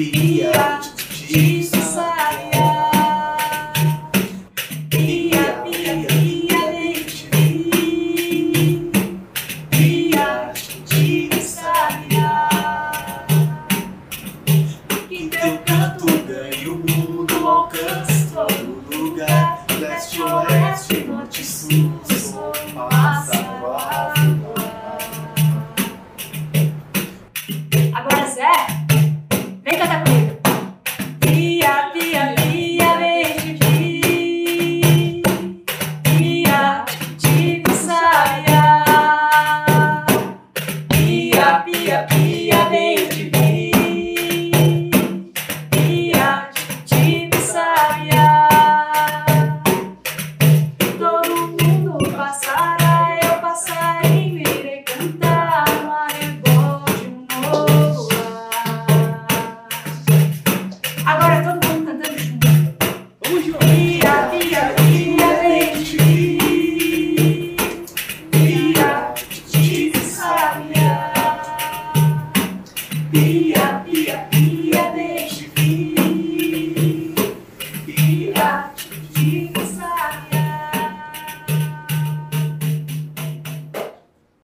Fia de saia. Pia, pia, pia, leite. Pia de saia. Em teu canto ganho o mundo, alcança todo lugar. Leste, oeste, norte, sul. pia, pia dentro de mim. Pia de sabia. Todo mundo passará, eu passarinho irei cantar no arrebol de um novo ar. Agora be happy.